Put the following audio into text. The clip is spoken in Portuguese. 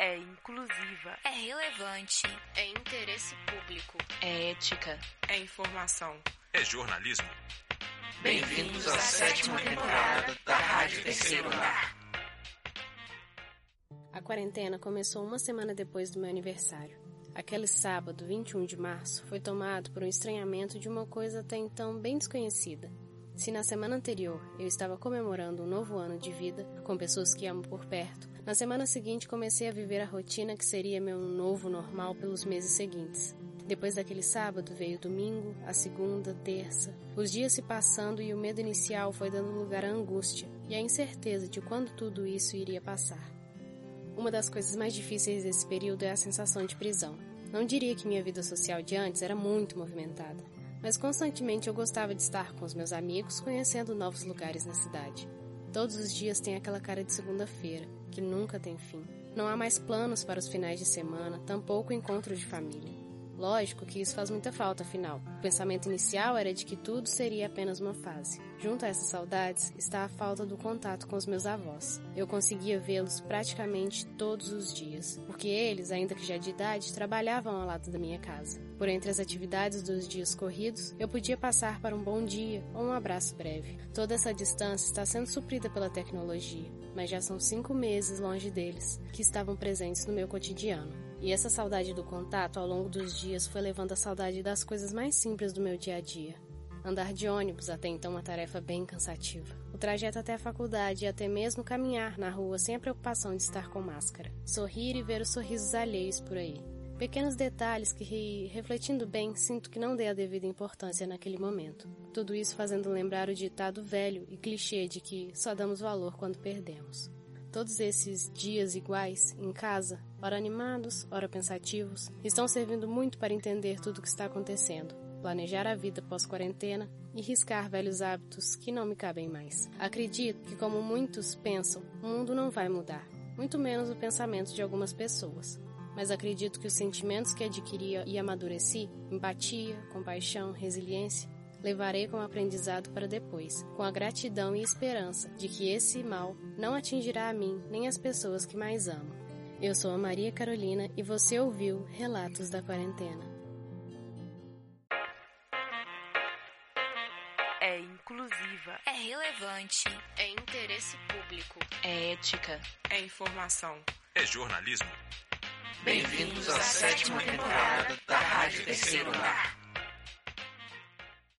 É inclusiva. É relevante. É interesse público. É ética. É informação. É jornalismo. Bem-vindos à sétima temporada da Rádio Terceiro Andar. A quarentena começou uma semana depois do meu aniversário. Aquele sábado, 21 de março, foi tomado por um estranhamento de uma coisa até então bem desconhecida. Se na semana anterior eu estava comemorando um novo ano de vida com pessoas que amo por perto, na semana seguinte comecei a viver a rotina que seria meu novo normal pelos meses seguintes. Depois daquele sábado veio domingo, a segunda, terça. Os dias se passando e o medo inicial foi dando lugar à angústia e à incerteza de quando tudo isso iria passar. Uma das coisas mais difíceis desse período é a sensação de prisão. Não diria que minha vida social de antes era muito movimentada, mas constantemente eu gostava de estar com os meus amigos, conhecendo novos lugares na cidade. Todos os dias tem aquela cara de segunda-feira, que nunca tem fim. Não há mais planos para os finais de semana, tampouco encontros de família. Lógico que isso faz muita falta, afinal. O pensamento inicial era de que tudo seria apenas uma fase. Junto a essas saudades está a falta do contato com os meus avós. Eu conseguia vê-los praticamente todos os dias, porque eles, ainda que já de idade, trabalhavam ao lado da minha casa. Por entre as atividades dos dias corridos, eu podia passar para um bom dia ou um abraço breve. Toda essa distância está sendo suprida pela tecnologia, mas já são cinco meses longe deles, que estavam presentes no meu cotidiano. E essa saudade do contato ao longo dos dias foi levando a saudade das coisas mais simples do meu dia a dia. Andar de ônibus, até então uma tarefa bem cansativa. O trajeto até a faculdade e até mesmo caminhar na rua sem a preocupação de estar com máscara. Sorrir e ver os sorrisos alheios por aí. Pequenos detalhes que, refletindo bem, sinto que não dei a devida importância naquele momento. Tudo isso fazendo lembrar o ditado velho e clichê de que só damos valor quando perdemos. Todos esses dias iguais, em casa, ora animados, ora pensativos, estão servindo muito para entender tudo o que está acontecendo, planejar a vida pós-quarentena e riscar velhos hábitos que não me cabem mais. Acredito que, como muitos pensam, o mundo não vai mudar, muito menos o pensamento de algumas pessoas. Mas acredito que os sentimentos que adquiri e amadureci, empatia, compaixão, resiliência, levarei como aprendizado para depois, com a gratidão e esperança de que esse mal não atingirá a mim nem as pessoas que mais amo. Eu sou a Maria Carolina e você ouviu Relatos da Quarentena. É inclusiva. É relevante. É interesse público. É ética. É informação. É jornalismo. Bem-vindos à sétima temporada da Rádio Terceiro Andar.